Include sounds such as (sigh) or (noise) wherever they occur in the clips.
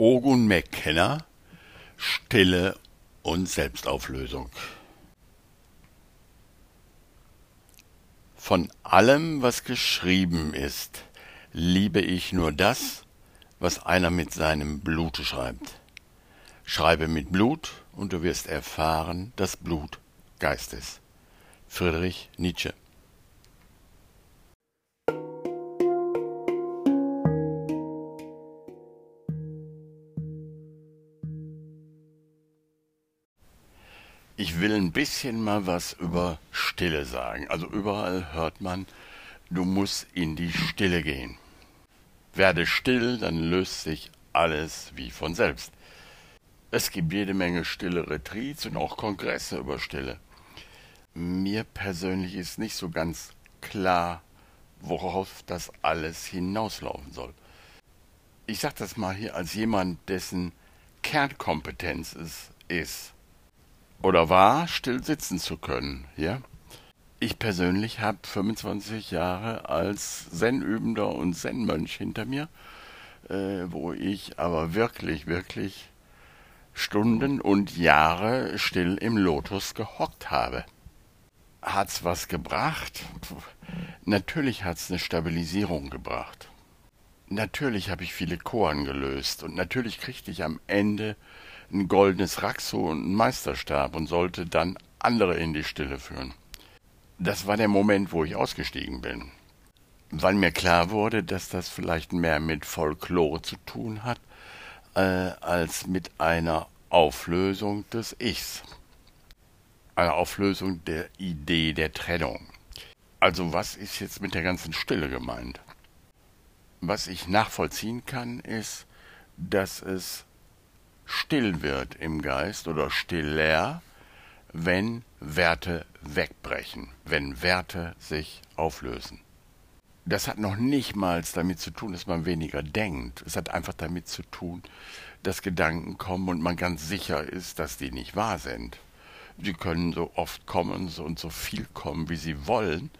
Ogun McKenna Stille und Selbstauflösung Von allem, was geschrieben ist, liebe ich nur das, was einer mit seinem Blute schreibt. Schreibe mit Blut, und du wirst erfahren, dass Blut Geist ist. Friedrich Nietzsche Ich will ein bisschen mal was über Stille sagen. Also überall hört man, du musst in die Stille gehen. Werde still, dann löst sich alles wie von selbst. Es gibt jede Menge stille Retreats und auch Kongresse über Stille. Mir persönlich ist nicht so ganz klar, worauf das alles hinauslaufen soll. Ich sage das mal hier als jemand, dessen Kernkompetenz es ist, oder war, still sitzen zu können, ja. Ich persönlich habe 25 Jahre als Zen-Übender und Zen-Mönch hinter mir, äh, wo ich aber wirklich, wirklich Stunden und Jahre still im Lotus gehockt habe. Hat's was gebracht? Natürlich hat's eine Stabilisierung gebracht. Natürlich habe ich viele Koren gelöst und natürlich kriegte ich am Ende ein goldenes Raxo und einen Meisterstab und sollte dann andere in die Stille führen. Das war der Moment, wo ich ausgestiegen bin, weil mir klar wurde, dass das vielleicht mehr mit Folklore zu tun hat, äh, als mit einer Auflösung des Ichs. Eine Auflösung der Idee der Trennung. Also was ist jetzt mit der ganzen Stille gemeint? Was ich nachvollziehen kann, ist, dass es still wird im Geist oder stiller, wenn Werte wegbrechen, wenn Werte sich auflösen. Das hat noch nicht mal damit zu tun, dass man weniger denkt. Es hat einfach damit zu tun, dass Gedanken kommen und man ganz sicher ist, dass die nicht wahr sind. Sie können so oft kommen und so viel kommen, wie sie wollen.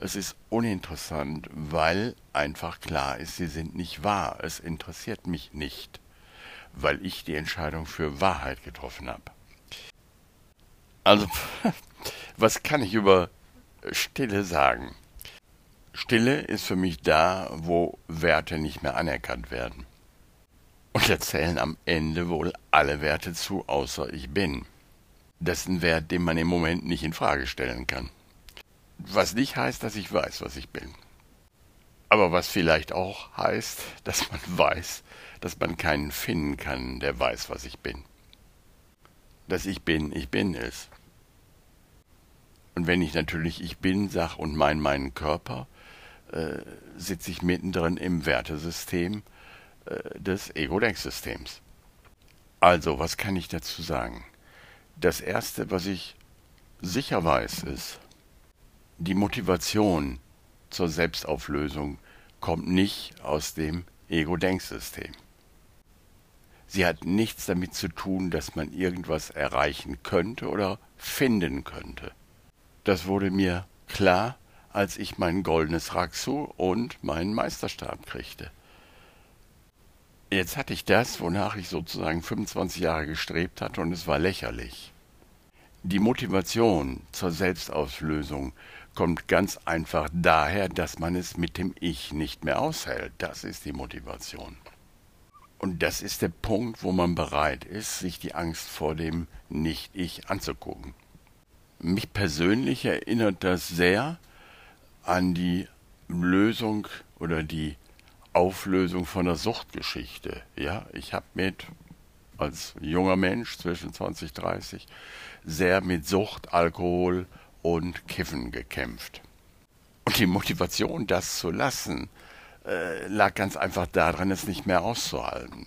Es ist uninteressant, weil einfach klar ist, sie sind nicht wahr. Es interessiert mich nicht weil ich die Entscheidung für Wahrheit getroffen habe. Also, (laughs) was kann ich über Stille sagen? Stille ist für mich da, wo Werte nicht mehr anerkannt werden. Und da zählen am Ende wohl alle Werte zu, außer ich bin. Das ist ein Wert, den man im Moment nicht in Frage stellen kann. Was nicht heißt, dass ich weiß, was ich bin. Aber was vielleicht auch heißt, dass man (laughs) weiß, dass man keinen finden kann, der weiß, was ich bin. Dass ich bin, ich bin ist. Und wenn ich natürlich ich bin sag und mein meinen Körper, äh, sitze ich mittendrin im Wertesystem äh, des Ego-Denksystems. Also, was kann ich dazu sagen? Das Erste, was ich sicher weiß, ist, die Motivation zur Selbstauflösung kommt nicht aus dem Ego-Denksystem. Sie hat nichts damit zu tun, dass man irgendwas erreichen könnte oder finden könnte. Das wurde mir klar, als ich mein goldenes Raxu und meinen Meisterstab kriegte. Jetzt hatte ich das, wonach ich sozusagen 25 Jahre gestrebt hatte, und es war lächerlich. Die Motivation zur Selbstauslösung kommt ganz einfach daher, dass man es mit dem Ich nicht mehr aushält. Das ist die Motivation. Und das ist der Punkt, wo man bereit ist, sich die Angst vor dem Nicht-Ich anzugucken. Mich persönlich erinnert das sehr an die Lösung oder die Auflösung von der Suchtgeschichte. Ja, ich habe mit als junger Mensch zwischen 20 und 30 sehr mit Sucht, Alkohol und Kiffen gekämpft. Und die Motivation, das zu lassen, lag ganz einfach daran, es nicht mehr auszuhalten.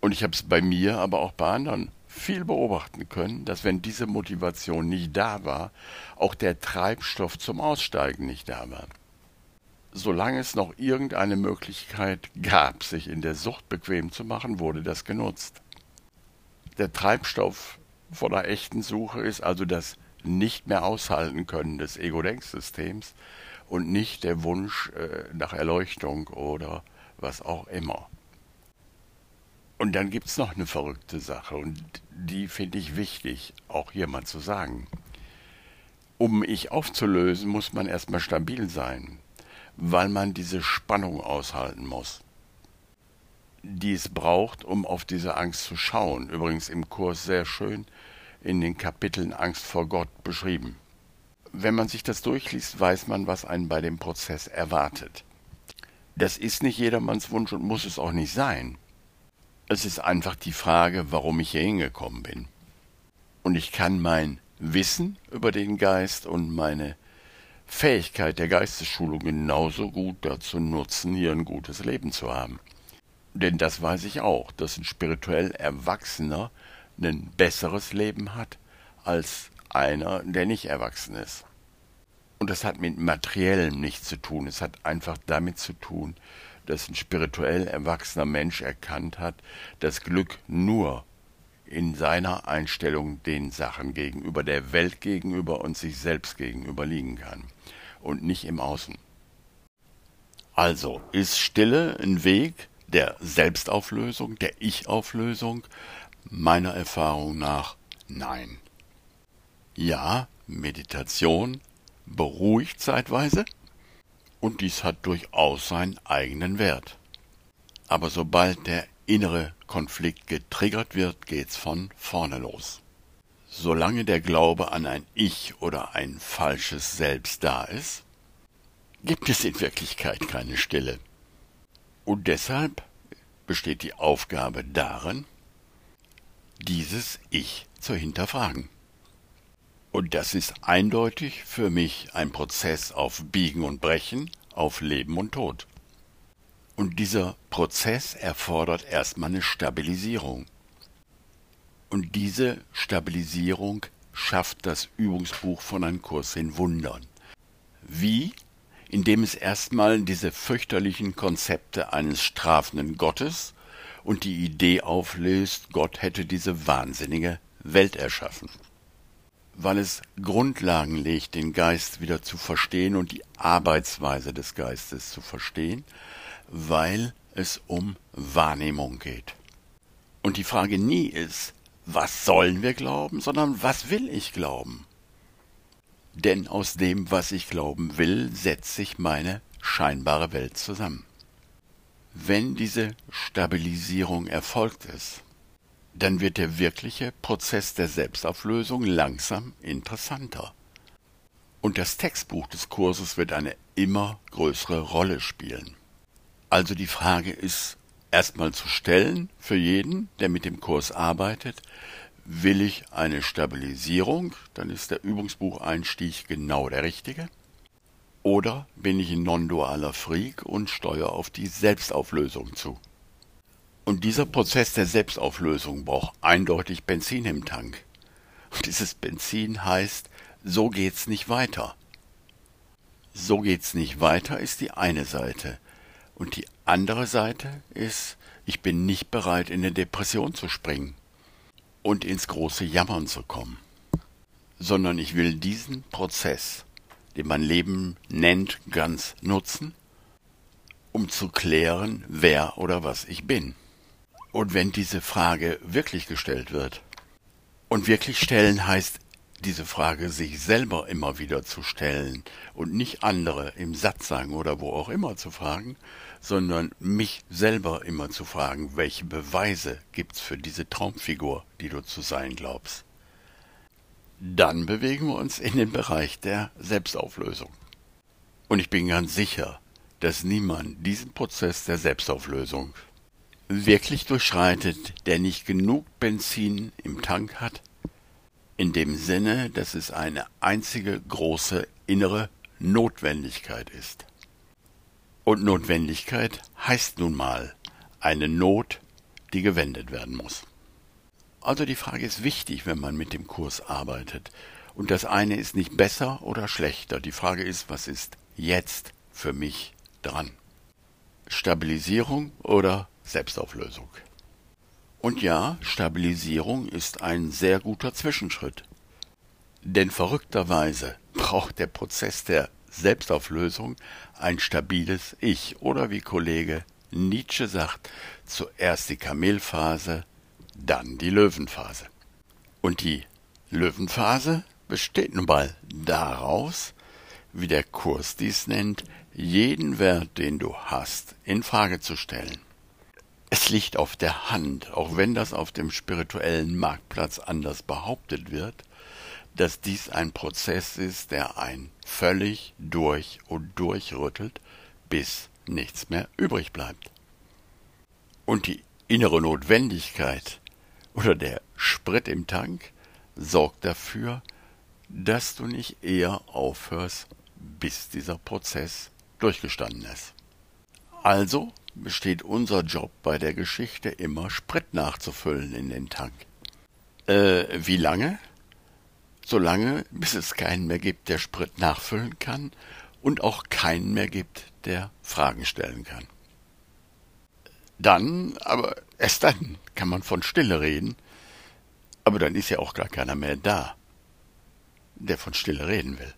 Und ich habe es bei mir, aber auch bei anderen viel beobachten können, dass wenn diese Motivation nicht da war, auch der Treibstoff zum Aussteigen nicht da war. Solange es noch irgendeine Möglichkeit gab, sich in der Sucht bequem zu machen, wurde das genutzt. Der Treibstoff von der echten Suche ist also das nicht mehr aushalten können des Ego-Denksystems, und nicht der Wunsch äh, nach Erleuchtung oder was auch immer. Und dann gibt's noch eine verrückte Sache und die finde ich wichtig, auch hier mal zu sagen. Um ich aufzulösen, muss man erstmal stabil sein, weil man diese Spannung aushalten muss, die es braucht, um auf diese Angst zu schauen. Übrigens im Kurs sehr schön in den Kapiteln Angst vor Gott beschrieben. Wenn man sich das durchliest, weiß man, was einen bei dem Prozess erwartet. Das ist nicht jedermanns Wunsch und muss es auch nicht sein. Es ist einfach die Frage, warum ich hier hingekommen bin. Und ich kann mein Wissen über den Geist und meine Fähigkeit der Geistesschulung genauso gut dazu nutzen, hier ein gutes Leben zu haben. Denn das weiß ich auch, dass ein spirituell Erwachsener ein besseres Leben hat als einer, der nicht erwachsen ist. Und das hat mit materiellem nichts zu tun. Es hat einfach damit zu tun, dass ein spirituell erwachsener Mensch erkannt hat, dass Glück nur in seiner Einstellung den Sachen gegenüber, der Welt gegenüber und sich selbst gegenüber liegen kann und nicht im Außen. Also ist Stille ein Weg der Selbstauflösung, der Ich-Auflösung? Meiner Erfahrung nach nein. Ja, Meditation beruhigt zeitweise, und dies hat durchaus seinen eigenen Wert. Aber sobald der innere Konflikt getriggert wird, geht's von vorne los. Solange der Glaube an ein Ich oder ein falsches Selbst da ist, gibt es in Wirklichkeit keine Stille. Und deshalb besteht die Aufgabe darin, dieses Ich zu hinterfragen. Und das ist eindeutig für mich ein Prozess auf Biegen und Brechen, auf Leben und Tod. Und dieser Prozess erfordert erstmal eine Stabilisierung. Und diese Stabilisierung schafft das Übungsbuch von einem Kurs in Wundern. Wie? Indem es erstmal diese fürchterlichen Konzepte eines strafenden Gottes und die Idee auflöst, Gott hätte diese wahnsinnige Welt erschaffen weil es Grundlagen legt, den Geist wieder zu verstehen und die Arbeitsweise des Geistes zu verstehen, weil es um Wahrnehmung geht. Und die Frage nie ist, was sollen wir glauben, sondern was will ich glauben? Denn aus dem, was ich glauben will, setzt sich meine scheinbare Welt zusammen. Wenn diese Stabilisierung erfolgt ist, dann wird der wirkliche Prozess der Selbstauflösung langsam interessanter. Und das Textbuch des Kurses wird eine immer größere Rolle spielen. Also die Frage ist erstmal zu stellen für jeden, der mit dem Kurs arbeitet, will ich eine Stabilisierung, dann ist der Übungsbucheinstieg genau der richtige. Oder bin ich ein non-dualer Freak und steuere auf die Selbstauflösung zu. Und dieser Prozess der Selbstauflösung braucht eindeutig Benzin im Tank. Und dieses Benzin heißt, so geht's nicht weiter. So geht's nicht weiter ist die eine Seite. Und die andere Seite ist, ich bin nicht bereit, in eine Depression zu springen und ins große Jammern zu kommen, sondern ich will diesen Prozess, den mein Leben nennt, ganz nutzen, um zu klären, wer oder was ich bin. Und wenn diese Frage wirklich gestellt wird, und wirklich stellen heißt, diese Frage sich selber immer wieder zu stellen und nicht andere im Satz sagen oder wo auch immer zu fragen, sondern mich selber immer zu fragen, welche Beweise gibt's für diese Traumfigur, die du zu sein glaubst. Dann bewegen wir uns in den Bereich der Selbstauflösung. Und ich bin ganz sicher, dass niemand diesen Prozess der Selbstauflösung wirklich durchschreitet, der nicht genug Benzin im Tank hat, in dem Sinne, dass es eine einzige große innere Notwendigkeit ist. Und Notwendigkeit heißt nun mal eine Not, die gewendet werden muss. Also die Frage ist wichtig, wenn man mit dem Kurs arbeitet. Und das eine ist nicht besser oder schlechter. Die Frage ist, was ist jetzt für mich dran? Stabilisierung oder Selbstauflösung. Und ja, Stabilisierung ist ein sehr guter Zwischenschritt. Denn verrückterweise braucht der Prozess der Selbstauflösung ein stabiles Ich oder wie Kollege Nietzsche sagt, zuerst die Kamelphase, dann die Löwenphase. Und die Löwenphase besteht nun mal daraus, wie der Kurs dies nennt, jeden Wert, den du hast, in Frage zu stellen. Es liegt auf der Hand, auch wenn das auf dem spirituellen Marktplatz anders behauptet wird, dass dies ein Prozess ist, der ein völlig durch und durchrüttelt, bis nichts mehr übrig bleibt. Und die innere Notwendigkeit oder der Sprit im Tank sorgt dafür, dass du nicht eher aufhörst, bis dieser Prozess durchgestanden ist. Also besteht unser Job bei der Geschichte immer, Sprit nachzufüllen in den Tank. Äh, wie lange? Solange, bis es keinen mehr gibt, der Sprit nachfüllen kann und auch keinen mehr gibt, der Fragen stellen kann. Dann, aber erst dann kann man von Stille reden, aber dann ist ja auch gar keiner mehr da, der von Stille reden will.